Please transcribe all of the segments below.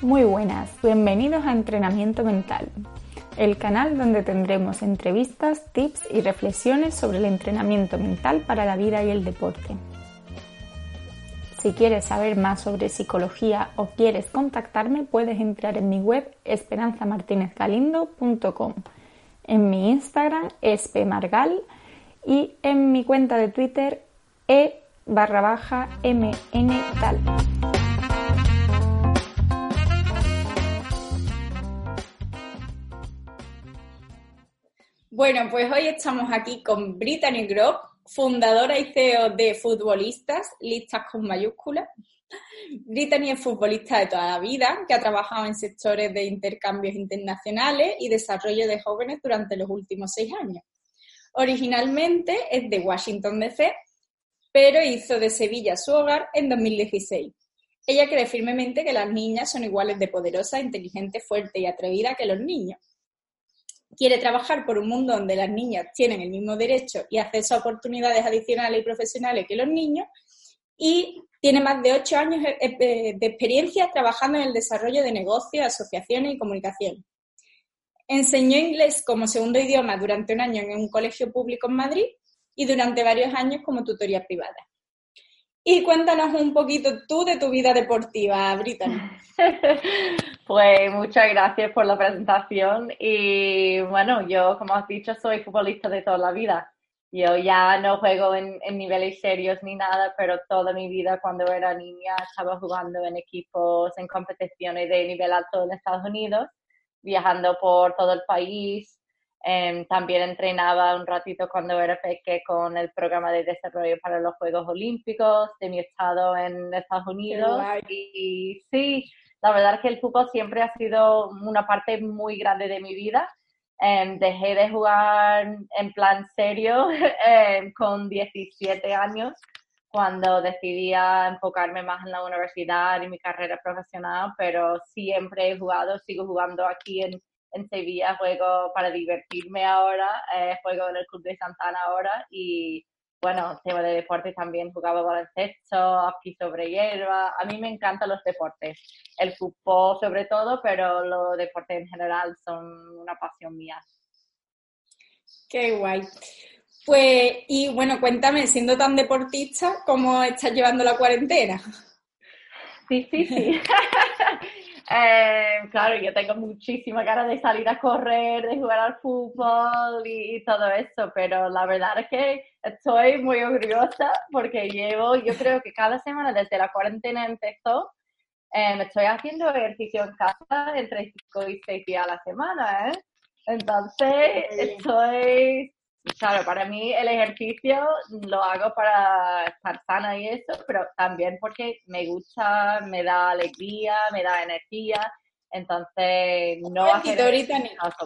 Muy buenas, bienvenidos a Entrenamiento Mental, el canal donde tendremos entrevistas, tips y reflexiones sobre el entrenamiento mental para la vida y el deporte. Si quieres saber más sobre psicología o quieres contactarme, puedes entrar en mi web esperanzamartinezgalindo.com, en mi Instagram espmargal y en mi cuenta de Twitter e barra baja mntal. Bueno, pues hoy estamos aquí con Brittany Grob, fundadora y CEO de Futbolistas, listas con mayúsculas. Brittany es futbolista de toda la vida, que ha trabajado en sectores de intercambios internacionales y desarrollo de jóvenes durante los últimos seis años. Originalmente es de Washington DC, pero hizo de Sevilla su hogar en 2016. Ella cree firmemente que las niñas son iguales de poderosas, inteligentes, fuertes y atrevidas que los niños quiere trabajar por un mundo donde las niñas tienen el mismo derecho y acceso a oportunidades adicionales y profesionales que los niños y tiene más de ocho años de experiencia trabajando en el desarrollo de negocios, asociaciones y comunicación. Enseñó inglés como segundo idioma durante un año en un colegio público en Madrid y durante varios años como tutoría privada. Y cuéntanos un poquito tú de tu vida deportiva, Brittany. pues muchas gracias por la presentación y bueno, yo como has dicho soy futbolista de toda la vida. Yo ya no juego en, niveles serios ni nada, pero toda mi vida cuando era niña estaba jugando en equipos, en competiciones de nivel alto en Estados Unidos, viajando por todo el país, Em, también entrenaba un ratito cuando era peque con el programa de desarrollo para los Juegos Olímpicos de mi estado en Estados Unidos. Y, sí, la verdad es que el fútbol siempre ha sido una parte muy grande de mi vida. Em, dejé de jugar en plan serio em, con 17 años cuando decidí enfocarme más en la universidad y mi carrera profesional, pero siempre he jugado, sigo jugando aquí en, en Sevilla juego para divertirme ahora, eh, juego en el Club de Santana ahora y bueno, tema de deporte también jugaba baloncesto, aquí sobre hierba. A mí me encantan los deportes, el fútbol sobre todo, pero los deportes en general son una pasión mía. Qué guay. Pues, y bueno, cuéntame, siendo tan deportista, ¿cómo estás llevando la cuarentena? Difícil. Eh, claro, yo tengo muchísima ganas de salir a correr, de jugar al fútbol y, todo eso, pero la verdad es que estoy muy orgullosa porque llevo, yo creo que cada semana desde la cuarentena empezó, eh, estoy haciendo ejercicio en casa entre 5 y 6 días a la semana, ¿eh? Entonces, estoy claro, para mí el ejercicio lo hago para estar sana y eso, pero también porque me gusta, me da alegría, me da energía. Entonces, no hacer ahorita,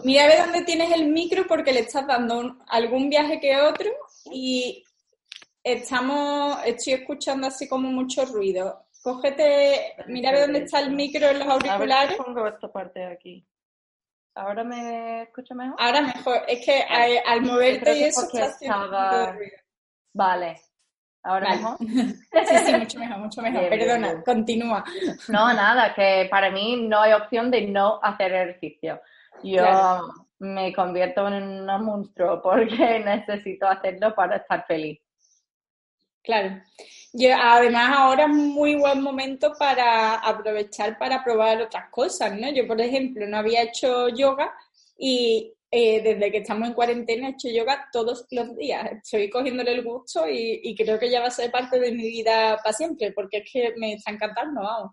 Mira a ver dónde tienes el micro porque le estás dando algún viaje que otro y estamos, estoy escuchando así como mucho ruido. Cógete, mira a ver dónde está el micro en los auriculares. pongo esta parte aquí. ¿Ahora me escucho mejor? Ahora mejor. Es que al, moverte y eso está estaba... Vale. ¿Ahora mejor? sí, sí, mucho mejor, mucho mejor. Perdona, continúa. No, nada, que para mí no hay opción de no hacer ejercicio. Yo me convierto en un monstruo porque necesito hacerlo para estar feliz. Claro. Yo, además, ahora es muy buen momento para aprovechar para probar otras cosas, ¿no? Yo, por ejemplo, no había hecho yoga y eh, desde que estamos en cuarentena he hecho yoga todos los días. Estoy cogiéndole el gusto y, creo que ya va a ser parte de mi vida para siempre, porque es que me está encantando, vamos.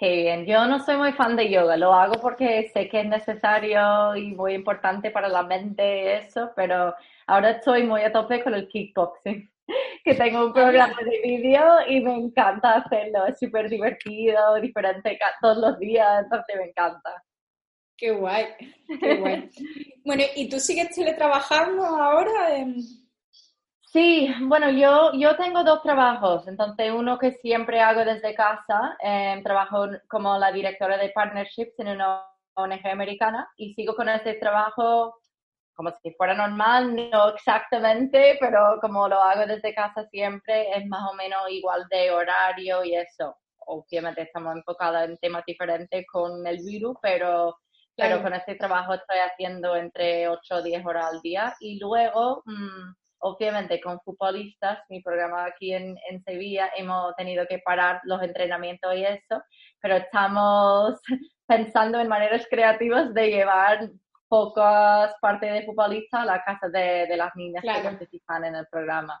Bien. Yo no soy muy fan de yoga, lo hago porque sé que es necesario y muy importante para la mente eso, pero ahora estoy muy a tope con el kickboxing. que tengo un programa de vídeo y me encanta hacerlo. Es súper divertido, diferente todos los días, entonces me encanta. Qué guay, qué guay. bueno, ¿y tú sigues teletrabajando ahora? Sí, bueno, yo, yo tengo dos trabajos. Entonces, uno que siempre hago desde casa, eh, trabajo como la directora de partnerships en una ONG americana y sigo con ese trabajo como si fuera normal, no exactamente, pero como lo hago desde casa siempre, es más o menos igual de horario y eso. Obviamente estamos enfocados en temas diferentes con el virus, pero claro, con este trabajo estoy haciendo entre 8 o 10 horas al día y luego, mm, obviamente con futbolistas, mi programa aquí en, en Sevilla, hemos tenido que parar los entrenamientos y eso, pero estamos pensando en maneras creativas de llevar pocas partes de futbolistas a la casa de, de las niñas que participan en el programa.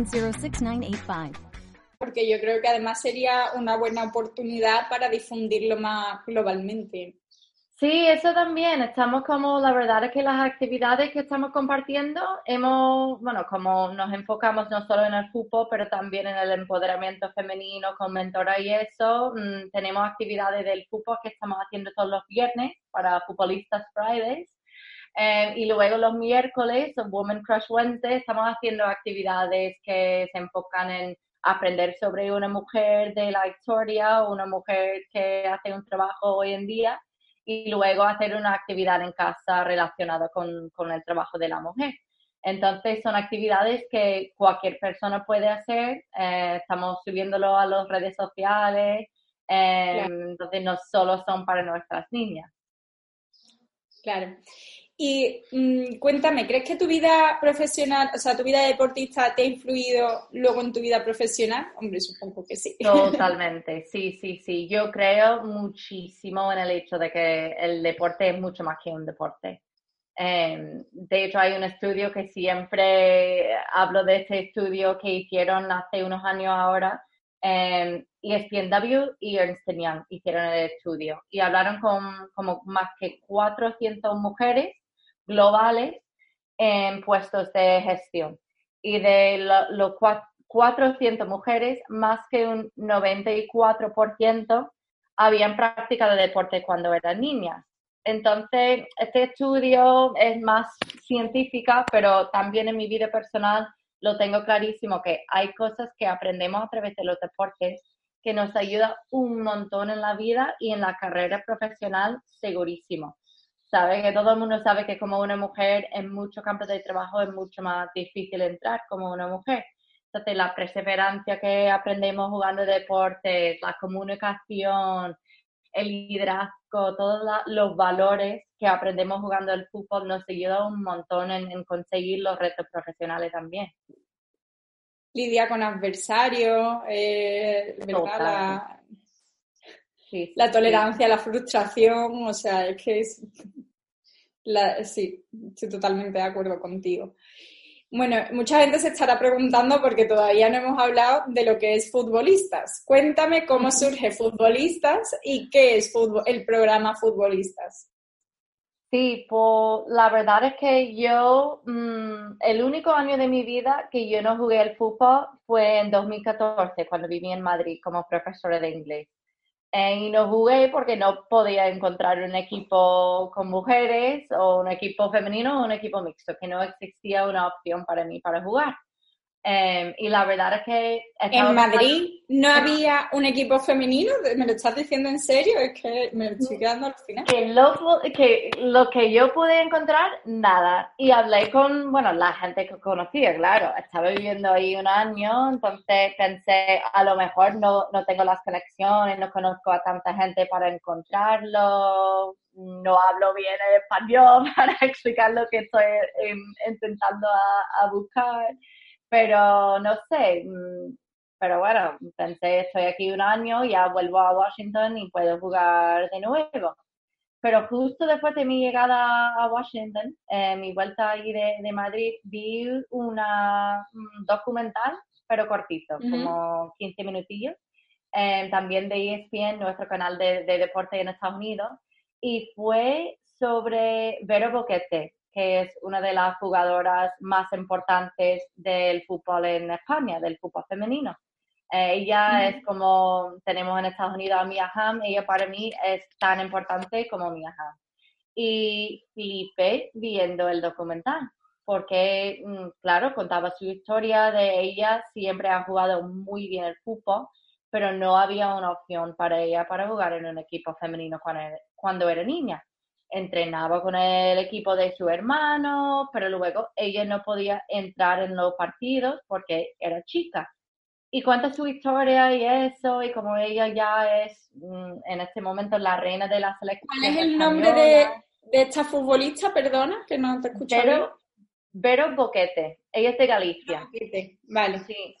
90 porque yo creo que además sería una buena oportunidad para difundirlo más globalmente. Sí, eso también. Estamos como, la verdad es que las actividades que estamos compartiendo, hemos, bueno, como nos enfocamos no solo en el fútbol, pero también en el empoderamiento femenino con mentora y eso, mm, tenemos actividades del fútbol que estamos haciendo todos los viernes para Futbolistas Fridays eh, y luego los miércoles, Women Crush Wednesday, estamos haciendo actividades que se enfocan en aprender sobre una mujer de la historia o una mujer que hace un trabajo hoy en día y luego hacer una actividad en casa relacionada con, con el trabajo de la mujer. Entonces son actividades que cualquier persona puede hacer, eh, estamos subiéndolo a las redes sociales, eh, entonces no solo son para nuestras niñas. Claro. Y mm, cuéntame, ¿crees que tu vida profesional, o sea, tu vida deportista te ha influido luego en tu vida profesional? Hombre, supongo que sí. Totalmente, sí, sí, sí. Yo creo muchísimo en el hecho de que el deporte es mucho más que un deporte. Em, de hecho, hay un estudio que siempre hablo de este estudio que hicieron hace unos años ahora. Eh, ESPNW y Ernst Young hicieron el estudio y hablaron con como más que 400 mujeres globales en puestos de gestión. Y de los 400 mujeres, más que un 94% habían practicado deporte cuando eran niñas. Entonces, este estudio es más científica, pero también en mi vida personal lo tengo clarísimo que hay cosas que aprendemos a través de los deportes que nos ayuda un montón en la vida y en la carrera profesional, segurísimo sabe que todo el mundo sabe que como una mujer en muchos campos de trabajo es mucho más difícil entrar como una mujer. Entonces, la perseverancia que aprendemos jugando deportes, la comunicación, el liderazgo, todos los valores que aprendemos jugando el fútbol nos ayuda un montón en, conseguir los retos profesionales también. Lidia con adversarios, eh, la, la tolerancia la frustración, o sea, es que es sí, estoy totalmente de acuerdo contigo. Bueno, mucha gente se estará preguntando porque todavía no hemos hablado de lo que es futbolistas. Cuéntame cómo surge futbolistas y qué es el programa futbolistas. Sí, pues la verdad es que yo, mm, el único año de mi vida que yo no jugué al fútbol fue en 2014, cuando viví en Madrid como profesora de inglés. Eh, y no jugué porque no podía encontrar un equipo con mujeres o un equipo femenino o un equipo mixto, que no existía una opción para mí para jugar. Em, y la verdad es que... En Madrid no había un equipo femenino, ¿me lo estás diciendo en serio? Es que me estoy quedando al final. Que lo, que lo que yo pude encontrar, nada. Y hablé con, bueno, la gente que conocía, claro. Estaba viviendo ahí un año, entonces pensé, a lo mejor no, no tengo las conexiones, no conozco a tanta gente para encontrarlo, no hablo bien el español para explicar lo que estoy em, intentando a buscar pero no sé, mm, pero bueno, pensé, estoy aquí un año, ya vuelvo a Washington y puedo jugar de nuevo. Pero justo después de mi llegada a Washington, eh, mi vuelta ahí de, de, Madrid, vi una un documental, pero cortito, como 15 minutillos, eh, también de ESPN, nuestro canal de, de, deporte en Estados Unidos, y fue sobre Vero Boquete, que es una de las jugadoras más importantes del fútbol en España, del fútbol femenino. Eh, ella es como, tenemos en Estados Unidos a Mia Hamm, ella para mí es tan importante como Mia Hamm. Y flipé viendo el documental, porque, mm, claro, contaba su historia de ella, siempre ha jugado muy bien el fútbol, pero no había una opción para ella para jugar en un equipo femenino cuando era niña entrenaba con el equipo de su hermano, pero luego ella no podía entrar en los partidos porque era chica. Y cuenta su historia y eso, y como ella ya es mm, en este momento la reina de la selección. ¿Cuál es el nombre de, esta futbolista? Perdona, que no te escucho. Vero, Vero Boquete, ella es de Galicia. Boquete. Vale. Sí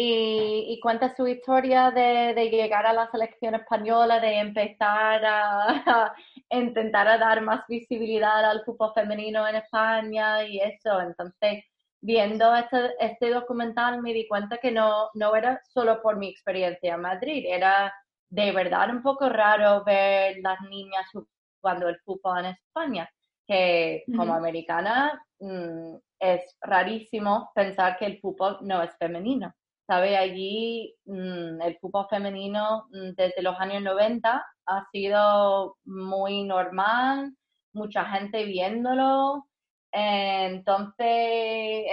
y, cuenta su historia de, llegar a la selección española, de empezar a, intentar a dar más visibilidad al fútbol femenino en España y eso. Entonces, viendo este, este documental me di cuenta que no, no era solo por mi experiencia en Madrid, era de verdad un poco raro ver las niñas jugando el fútbol en España, que como americana mm, es rarísimo pensar que el fútbol no es femenino. ¿sabe? Allí mm, el fútbol femenino mm, desde los años 90 ha sido muy normal, mucha gente viéndolo. entonces,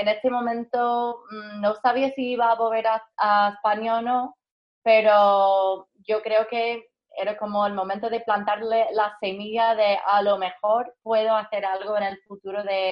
en este momento mm, no sabía si iba a volver a, España o no, pero yo creo que era como el momento de plantarle la semilla de a lo mejor puedo hacer algo en el futuro de...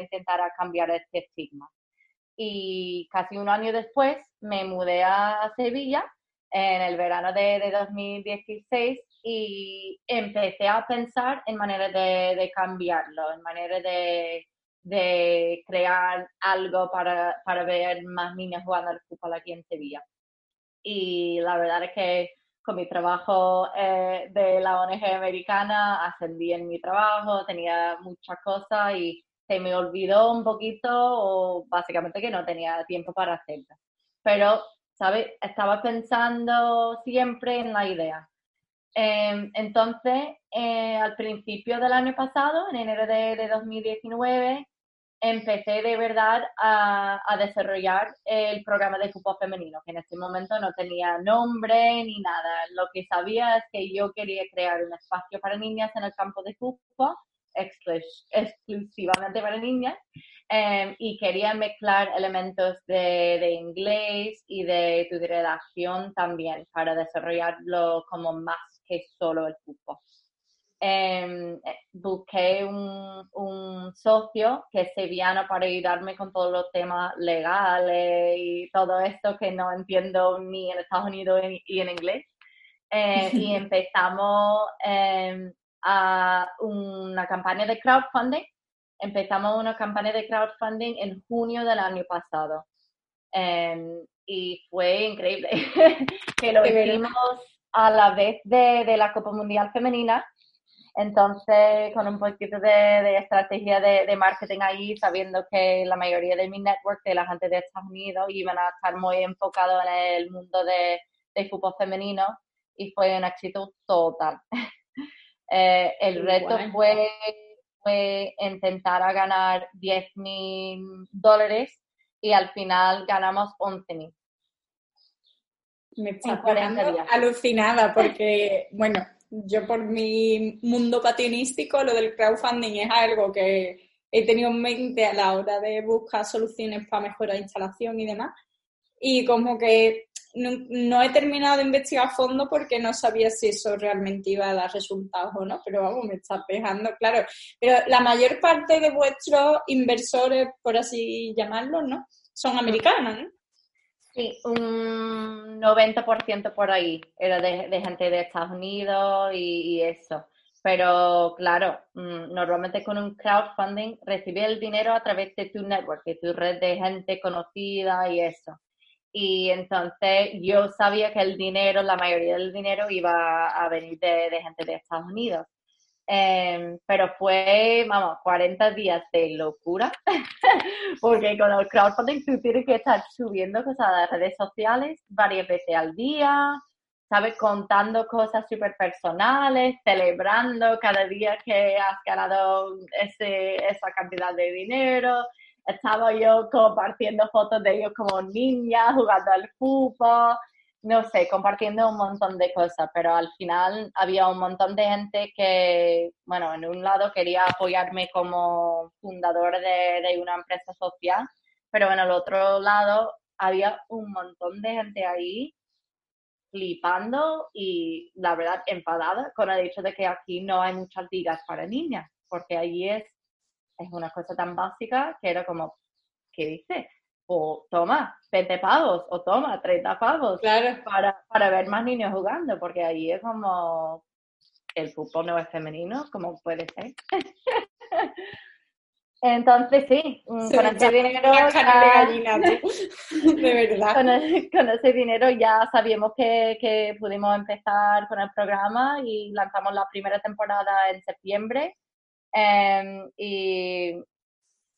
Intentar cambiar este estigma y casi un año después me mudé a Sevilla en el verano de, 2016 y empecé a pensar en maneras de, cambiarlo, en maneras de, crear algo para, ver más niñas jugando al fútbol aquí en Sevilla. Y la verdad es que con mi trabajo eh, de la ONG americana ascendí en mi trabajo, tenía muchas cosas y se me olvidó un poquito o básicamente que no tenía tiempo para hacerlo. Pero, ¿sabes? Estaba pensando siempre en la idea. Em, entonces, eh, al principio del año pasado, en enero de, 2019, empecé de verdad a, a, desarrollar el programa de fútbol femenino, que en ese momento no tenía nombre ni nada. Lo que sabía es que yo quería crear un espacio para niñas en el campo de fútbol exclusivamente para niñas em, y quería mezclar elementos de, inglés y de tu redacción también para desarrollarlo como más que solo el fútbol. Em, busqué un, un, socio que es sevillano para ayudarme con todos los temas legales y todo esto que no entiendo ni en Estados Unidos y en inglés. Eh, y empezamos em, a una campaña de crowdfunding. Empezamos una campaña de crowdfunding en junio del año pasado. Em, y fue increíble que lo hicimos a la vez de, de, la Copa Mundial Femenina. Entonces, con un poquito de, estrategia de, marketing ahí, sabiendo que la mayoría de mi network de la gente de Estados Unidos iban a estar muy enfocados en el mundo de, fútbol femenino y fue un éxito total. Eh, el reto fue, fue intentar a ganar 10 mil dólares y al final ganamos 11 mil. Me está quedando alucinada porque, bueno, yo por mi mundo patinístico, lo del crowdfunding es algo que he tenido en mente a la hora de buscar soluciones para mejorar instalación y demás. Y como que no, he terminado de investigar a fondo porque no sabía si eso realmente iba a dar resultados o no, pero vamos, me está pegando, claro. Pero la mayor parte de vuestros inversores, por así llamarlos, ¿no? Son americanos, ¿no? Sí, un 90% por ahí era de, gente de Estados Unidos y, eso. Pero claro, mm, normalmente con un crowdfunding recibes el dinero a través de tu network, de tu red de gente conocida y eso. Y entonces yo sabía que el dinero, la mayoría del dinero iba a venir de gente de Estados Unidos. Em, pero fue, vamos, 40 días de locura, porque con el crowdfunding tú tienes que estar subiendo cosas a las redes sociales varias veces al día, ¿sabes? Contando cosas súper personales, celebrando cada día que has ganado ese, esa cantidad de dinero. Estaba yo compartiendo fotos de ellos como niñas jugando al fútbol no sé, compartiendo un montón de cosas, pero al final había un montón de gente que, bueno, en un lado quería apoyarme como fundador de, una empresa social, pero en el otro lado había un montón de gente ahí flipando y la verdad enfadada con el hecho de que aquí no hay muchas ligas para niñas, porque allí es, es una cosa tan básica que era como, ¿qué dices? o toma 20 pavos, o toma 30 pavos para, para ver más niños jugando, porque ahí es como el fútbol no es femenino, como puede ser. Entonces sí, mm, con ese dinero de verdad. Con, ese dinero ya sabíamos que, que, pudimos empezar con el programa y lanzamos la primera temporada en septiembre. Em, y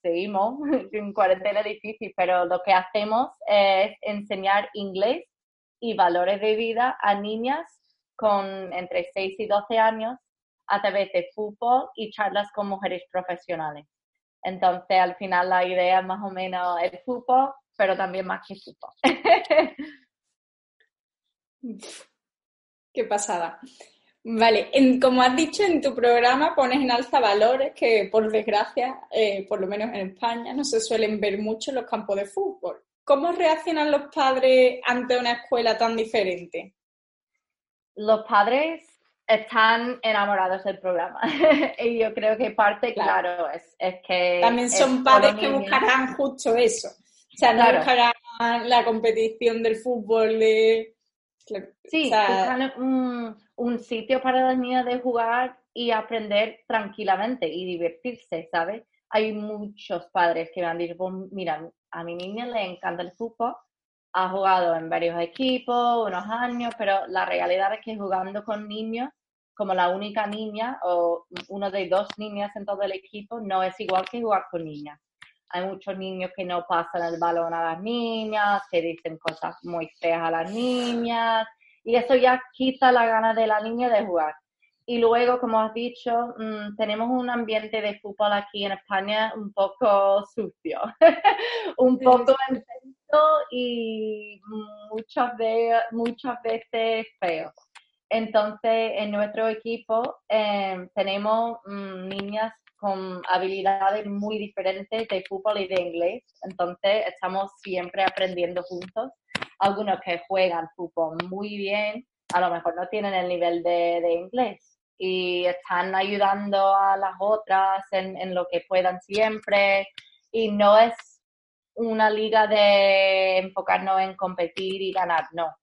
seguimos en cuarentena difícil, pero lo que hacemos es enseñar inglés y valores de vida a niñas con entre 6 y 12 años a través de fútbol y charlas con mujeres profesionales. Entonces, al final la idea más o menos el fútbol, pero también más que fútbol. Qué pasada. Vale, como has dicho en tu programa, pones en alza valores que, por desgracia, eh, por lo menos en España, no se suelen ver mucho en los campos de fútbol. ¿Cómo reaccionan los padres ante una escuela tan diferente? Los padres están enamorados del programa y yo creo que parte, claro, es, que... También son padres que buscarán justo eso. O sea, no buscarán la competición del fútbol de... Sí, buscan un sitio para las niñas de jugar y aprender tranquilamente y divertirse, ¿sabes? Hay muchos padres que me han dicho, pues, mira, a mi niña le encanta el fútbol, ha jugado en varios equipos, unos años, pero la realidad es que jugando con niños, como la única niña o uno de dos niñas en todo el equipo, no es igual que jugar con niñas. Hay muchos niños que no pasan el balón a las niñas, que dicen cosas muy feas a las niñas, y eso ya quita la gana de la niña de jugar. Y luego, como has dicho, mm, tenemos un ambiente de fútbol aquí en España un poco sucio, un poco intenso y muchas, muchas veces feo. Entonces, en nuestro equipo em, tenemos mm, niñas con habilidades muy diferentes de fútbol y de inglés. Entonces, estamos siempre aprendiendo juntos algunos que juegan fútbol muy bien, a lo mejor no tienen el nivel de, inglés y están ayudando a las otras en, lo que puedan siempre. Y no es una liga de enfocarnos en competir y ganar, no.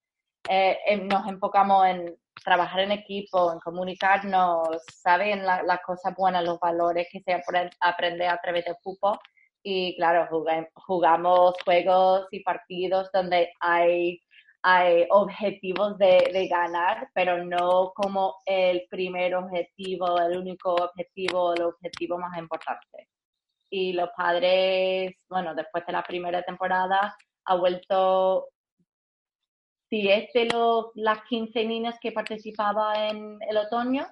Eh, nos enfocamos en trabajar en equipo, en comunicarnos, saben las cosas buenas, los valores que se aprende a través del fútbol y claro, jugamos juegos y partidos donde hay hay objetivos de, de, ganar, pero no como el primer objetivo, el único objetivo, el objetivo más importante. Y los padres, bueno, después de la primera temporada, ha vuelto si es de las 15 niñas que participaba en el otoño,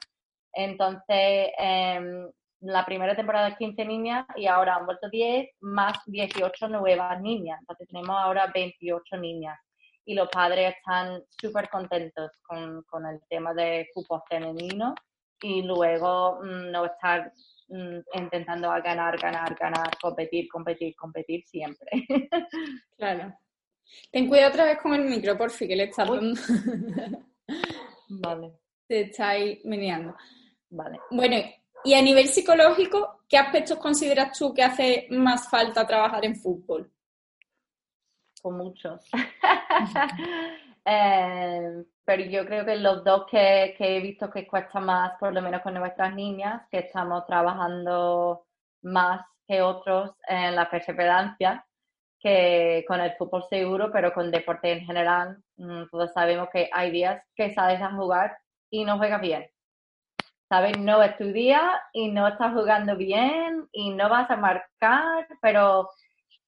entonces em, la primera temporada 15 niñas y ahora han vuelto 10 más 18 nuevas niñas. Entonces tenemos ahora 28 niñas y los padres están súper contentos con, con, el tema de fútbol femenino y luego mm, no estar mm, intentando ganar, ganar, ganar, competir, competir, competir siempre. claro. Ten cuidado otra vez con el micro, por fin, que le está dando. vale. Te está ahí meneando. Vale. Bueno, y a nivel psicológico, ¿qué aspectos consideras tú que hace más falta trabajar en fútbol? Con muchos. Eh, pero yo creo que los dos que, he visto que cuesta más, por lo menos con nuestras niñas, que estamos trabajando más que otros en la perseverancia, que con el fútbol seguro, pero con deporte en general, mm, todos sabemos que hay días que sales a jugar y no juegas bien. ¿Sabes? No es tu día y no estás jugando bien y no vas a marcar, pero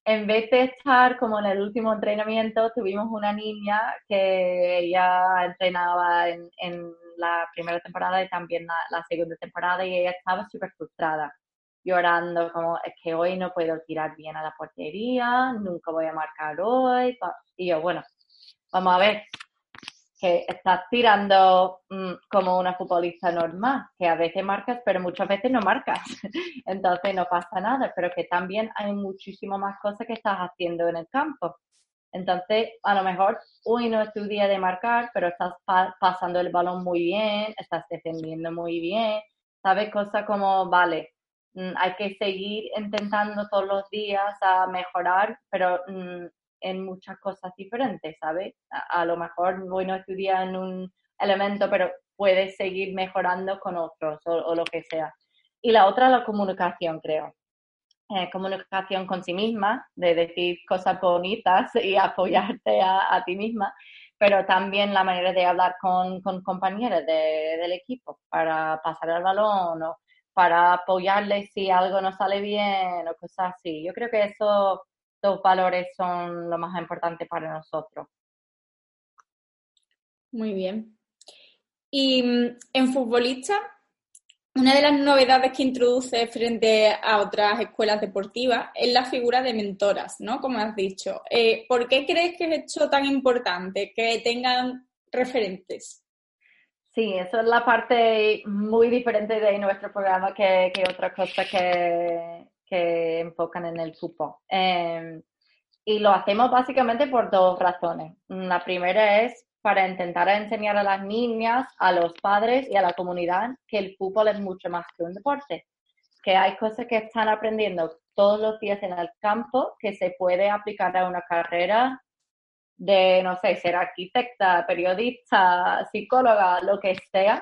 en vez de estar como en el último entrenamiento, tuvimos una niña que ella entrenaba en, la primera temporada y también la segunda temporada y ella estaba súper frustrada llorando como es que hoy no puedo tirar bien a la portería, nunca voy a marcar hoy. Y yo, bueno, vamos a ver, que estás tirando mm, como una futbolista normal, que a veces marcas, pero muchas veces no marcas. Entonces no pasa nada, pero que también hay muchísimo más cosas que estás haciendo en el campo. Entonces, a lo mejor hoy no es tu día de marcar, pero estás pasando el balón muy bien, estás defendiendo muy bien, sabes cosas como, vale, Mm, hay que seguir intentando todos los días a mejorar, pero mm, en muchas cosas diferentes, ¿sabes? A, lo mejor voy no estudiar en un elemento, pero puedes seguir mejorando con otros o, lo que sea. Y la otra, la comunicación, creo. Eh, comunicación con sí misma, de decir cosas bonitas y apoyarte a, ti misma, pero también la manera de hablar con, compañeros del equipo para pasar el balón o para apoyarle si algo no sale bien o cosas así. Yo creo que esos valores son lo más importante para nosotros. Muy bien. Y mm, en futbolista, una de las novedades que introduce frente a otras escuelas deportivas es la figura de mentoras, ¿no? Como has dicho. Eh, ¿Por qué crees que es esto tan importante, que tengan referentes? Sí, eso es la parte muy diferente de nuestro programa que, que otra cosa que, que enfocan en el fútbol. Em, y lo hacemos básicamente por dos razones. La primera es para intentar enseñar a las niñas, a los padres y a la comunidad que el fútbol es mucho más que un deporte, que hay cosas que están aprendiendo todos los días en el campo que se puede aplicar a una carrera de, no sé, ser arquitecta, periodista, psicóloga, lo que sea.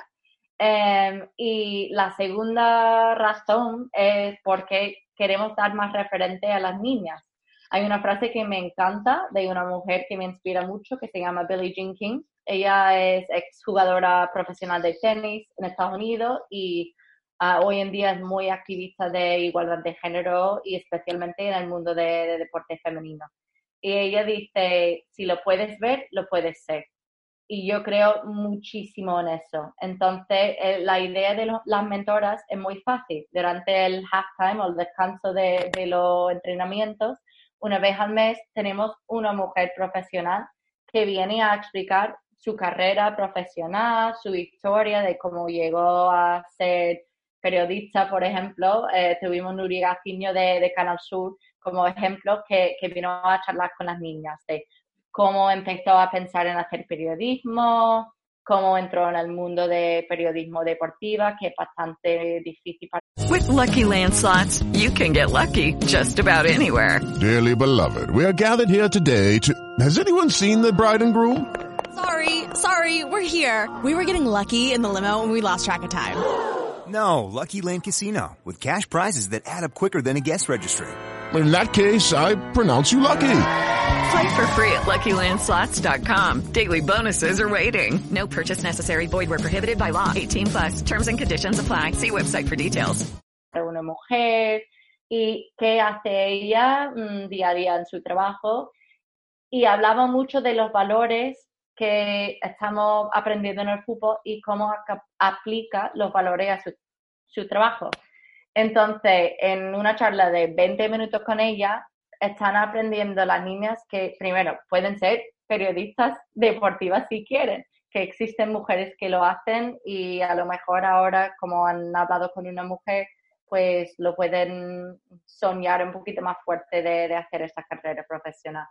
Em, y la segunda razón es porque queremos dar más referente a las niñas. Hay una frase que me encanta de una mujer que me inspira mucho que se llama Billie Jean King. Ella es exjugadora profesional de tenis en Estados Unidos y ah, hoy en día es muy activista de igualdad de género y especialmente en el mundo de deporte femenino. Y ella dice, si lo puedes ver, lo puedes ser. Y yo creo muchísimo en eso. Entonces, eh, la idea de las mentoras es muy fácil. Durante el halftime o el descanso de, de los entrenamientos, una vez al mes tenemos una mujer profesional que viene a explicar su carrera profesional, su historia de cómo llegó a ser periodista, por ejemplo. Eh, tuvimos Nuri Gaciño de, de Canal Sur como ejemplo que, que vino a charlar con las niñas de cómo empezó a pensar en hacer periodismo, cómo entró en el mundo de periodismo deportiva, que es bastante difícil para With lucky landslots, you can get lucky just about anywhere. Dearly beloved, we are gathered here today to Has anyone seen the bride and groom? Sorry, sorry, we're here. We were getting lucky in the limo and we lost track of time. No, Lucky Land Casino with cash prizes that add up quicker than a guest registry in that case, I pronounce you lucky. Play for free at LuckyLandSlots.com. Daily bonuses are waiting. No purchase necessary. Void were prohibited by law. 18 plus. Terms and conditions apply. See website for details. Una mujer y qué hace ella mm, día a día en su trabajo. Y hablaba mucho de los valores que estamos aprendiendo en el fútbol y cómo aplica los valores a su, su trabajo. Entonces, en una charla de 20 minutos con ella, están aprendiendo las niñas que, primero, pueden ser periodistas deportivas si quieren, que existen mujeres que lo hacen y a lo mejor ahora, como han hablado con una mujer, pues lo pueden soñar un poquito más fuerte de, hacer esa carrera profesional.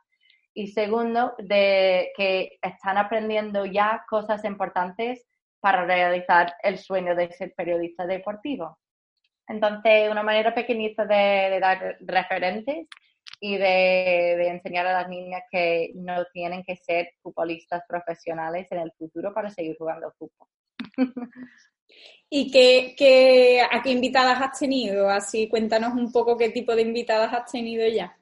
Y segundo, de que están aprendiendo ya cosas importantes para realizar el sueño de ser periodista deportivo. Entonces, una manera pequeñita de dar referentes y de, enseñar a las niñas que no tienen que ser futbolistas profesionales en el futuro para seguir jugando fútbol. ¿Y qué, a qué invitadas has tenido? Así, cuéntanos un poco qué tipo de invitadas has tenido ya.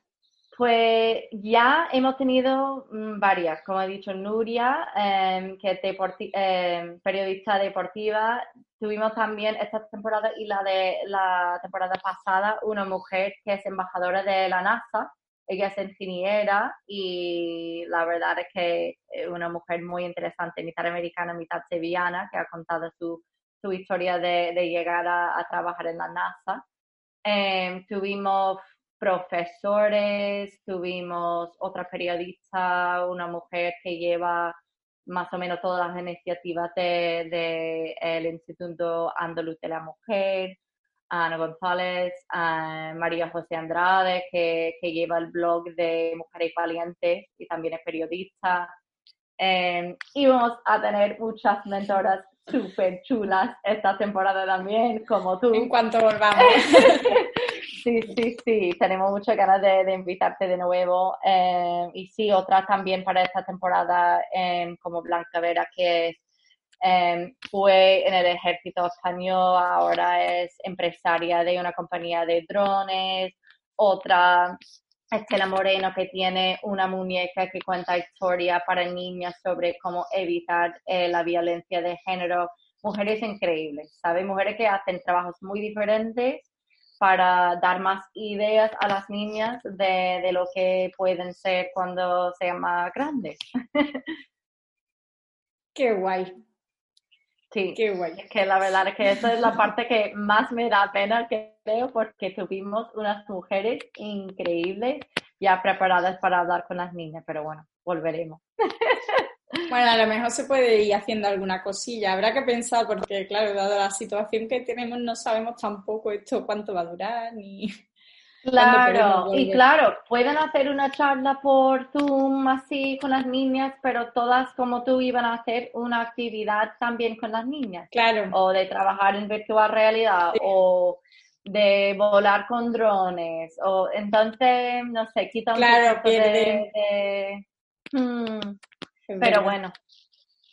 Pues ya hemos tenido mm, varias, como he dicho, Nuria, em, que es em, periodista deportiva. Tuvimos también esta temporada y la de la temporada pasada una mujer que es embajadora de la NASA. Ella es ingeniera y la verdad es que es una mujer muy interesante, mitad americana, mitad sevillana, que ha contado su, su historia de, de llegar a, trabajar en la NASA. Em, tuvimos profesores, tuvimos otra periodista, una mujer que lleva más o menos todas las iniciativas del de, el Instituto Andaluz de la Mujer, Ana González, María José Andrade, que, que, lleva el blog de Mujeres Valientes y también es periodista. Eh, y vamos a tener muchas mentoras súper chulas esta temporada también, como tú. En cuanto volvamos. Sí, sí, sí, tenemos muchas ganas de, invitarte de nuevo. Eh, y sí, otra también para esta temporada, eh, como Blanca Vera, que eh, fue en el ejército español, ahora es empresaria de una compañía de drones. Otra, Estela Moreno, que tiene una muñeca que cuenta historia para niñas sobre cómo evitar la violencia de género. Mujeres increíbles, ¿sabes? Mujeres que hacen trabajos muy diferentes para dar más ideas a las niñas de, lo que pueden ser cuando sean más grandes. Qué guay. Sí, Qué guay. Es que la verdad es que esa es la parte que más me da pena, creo, porque tuvimos unas mujeres increíbles ya preparadas para hablar con las niñas, pero bueno, volveremos. Bueno, a lo mejor se puede ir haciendo alguna cosilla. Habrá que pensar, porque claro, dado la situación que tenemos, no sabemos tampoco esto cuánto va a durar ni. Claro, y claro, pueden hacer una charla por Zoom así con las niñas, pero todas como tú iban a hacer una actividad también con las niñas. Claro. O de trabajar en virtual realidad, o de volar con drones, o entonces, no sé, quita un claro, poco de, hmm, pero bueno,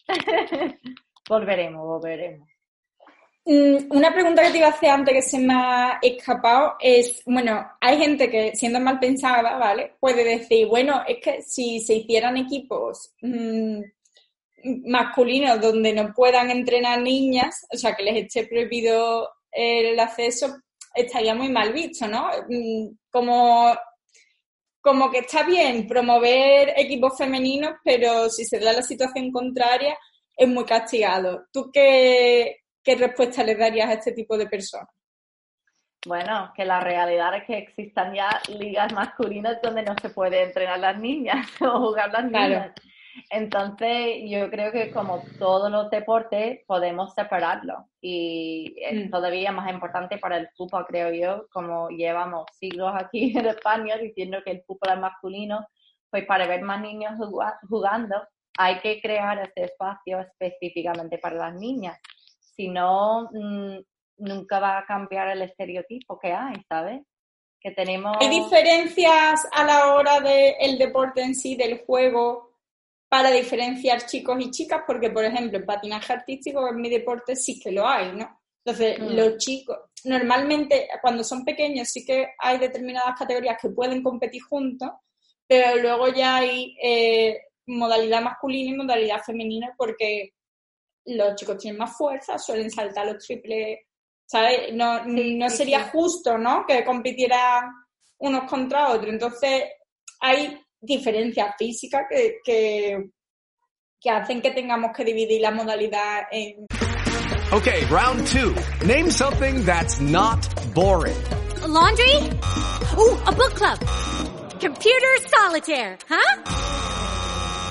volveremos, volveremos. Mm, una pregunta que te iba a hacer antes que se me ha escapado es, bueno, hay gente que siendo mal pensada, ¿vale? Puede decir, bueno, es que si se hicieran equipos mmm, masculinos donde no puedan entrenar niñas, o sea, que les esté prohibido el acceso, estaría muy mal visto, ¿no? Mm, como como que está bien promover equipos femeninos, pero si se da la situación contraria, es muy castigado. ¿Tú qué, respuesta le darías a este tipo de personas? Bueno, que la realidad es que existan ya ligas masculinas donde no se puede entrenar las niñas o jugar las niñas. Entonces, yo creo que como todos los deportes, podemos separarlo. Y es mm. todavía más importante para el fútbol, creo yo, como llevamos siglos aquí en España diciendo que el fútbol es masculino, pues para ver más niños jugando, hay que crear este espacio específicamente para las niñas. Si no, mm, nunca va a cambiar el estereotipo que hay, ¿sabes? Que tenemos... ¿Hay diferencias a la hora del deporte en sí, del juego, para diferenciar chicos y chicas, porque por ejemplo, en patinaje artístico, en mi deporte sí que lo hay, ¿no? Entonces, mm. los chicos, normalmente cuando son pequeños sí que hay determinadas categorías que pueden competir juntos, pero luego ya hay eh, modalidad masculina y modalidad femenina porque los chicos tienen más fuerza, suelen saltar los triples, ¿sabes? No, no sería justo, ¿no? Que compitieran unos contra otros. Entonces, hay diferencias físicas que, que, que hacen que tengamos que dividir la modalidad en... Okay, round two. Name something that's not boring. laundry? Ooh, a book club. Computer solitaire, huh?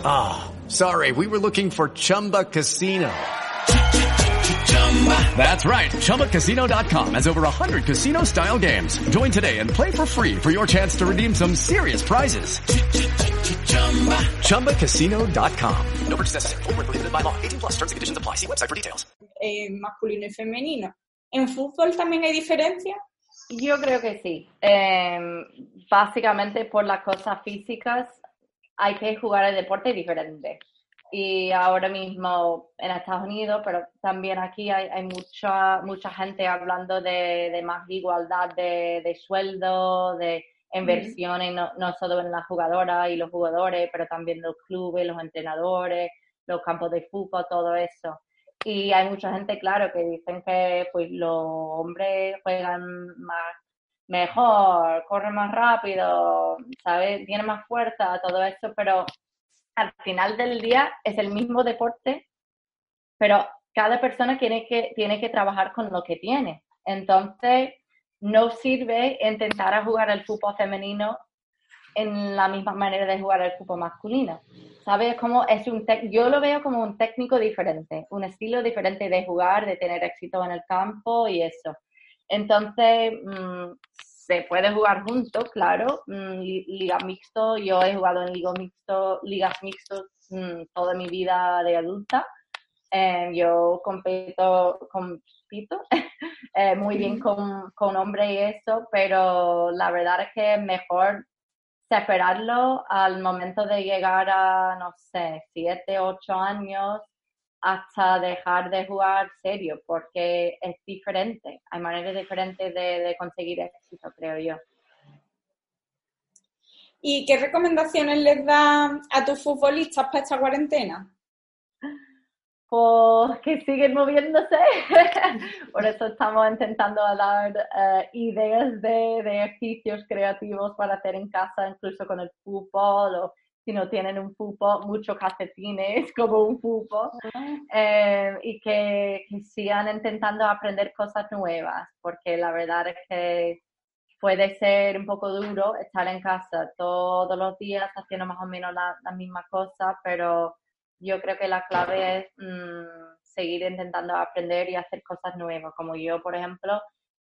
Ah, oh, sorry, we were looking for Chumba Casino. That's right. ChumbaCasino.com has over 100 casino style games. Join today and play for free for your chance to redeem some serious prizes. ChumbaCasino.com. No purchase necessary. Full prohibited by law. 18 plus terms and conditions apply. See website for details. Eh, masculino y femenino. ¿En fútbol también hay diferencia? Yo creo que sí. Eh, básicamente por las cosas físicas hay que jugar el deporte diferente. Y ahora mismo en Estados Unidos, pero también aquí hay, hay mucha, mucha gente hablando de, de más igualdad de, de, sueldo, de inversiones, no, no, solo en las jugadoras y los jugadores, pero también los clubes, los entrenadores, los campos de fútbol, todo eso. Y hay mucha gente, claro, que dicen que pues los hombres juegan más mejor, corren más rápido, ¿sabes? Tienen más fuerza, todo eso, pero al final del día es el mismo deporte, pero cada persona tiene que, tiene que trabajar con lo que tiene. Entonces, no sirve intentar jugar el fútbol femenino en la misma manera de jugar el fútbol masculino. ¿Sabes? Como es un yo lo veo como un técnico diferente, un estilo diferente de jugar, de tener éxito en el campo y eso. Entonces, mm, se puede jugar juntos, claro. Mm, liga mixto, yo he jugado en liga mixto, ligas mixtos mm, toda mi vida de adulta. Eh, yo compito, compito eh, muy bien con, con hombres y eso, pero la verdad es que es mejor separarlo al momento de llegar a, no sé, siete, ocho años hasta dejar de jugar serio, porque es diferente, hay maneras diferentes de, conseguir éxito, creo yo. ¿Y qué recomendaciones les da a tus futbolistas para esta cuarentena? Pues que siguen moviéndose. Por eso estamos intentando dar eh, ideas de, de, ejercicios creativos para hacer en casa, incluso con el fútbol o si no tienen un pupo, muchos calcetines como un pupo, eh, y que, sigan intentando aprender cosas nuevas, porque la verdad es que puede ser un poco duro estar en casa todos los días haciendo más o menos la, la misma cosa, pero yo creo que la clave es mm, seguir intentando aprender y hacer cosas nuevas, como yo, por ejemplo,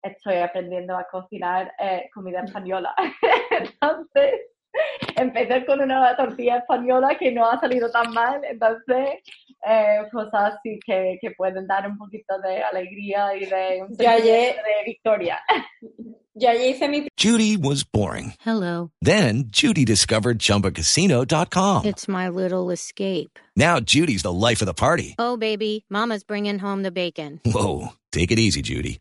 estoy aprendiendo a cocinar eh, comida española. Entonces, empecé con una tortilla española que no ha salido tan mal, entonces eh, cosas así que, que, pueden dar un poquito de alegría y de un de victoria. Ya hice mi... Judy was boring. Hello. Then Judy discovered ChumbaCasino.com. It's my little escape. Now Judy's the life of the party. Oh, baby, mama's bringing home the bacon. Whoa, take it easy, Judy.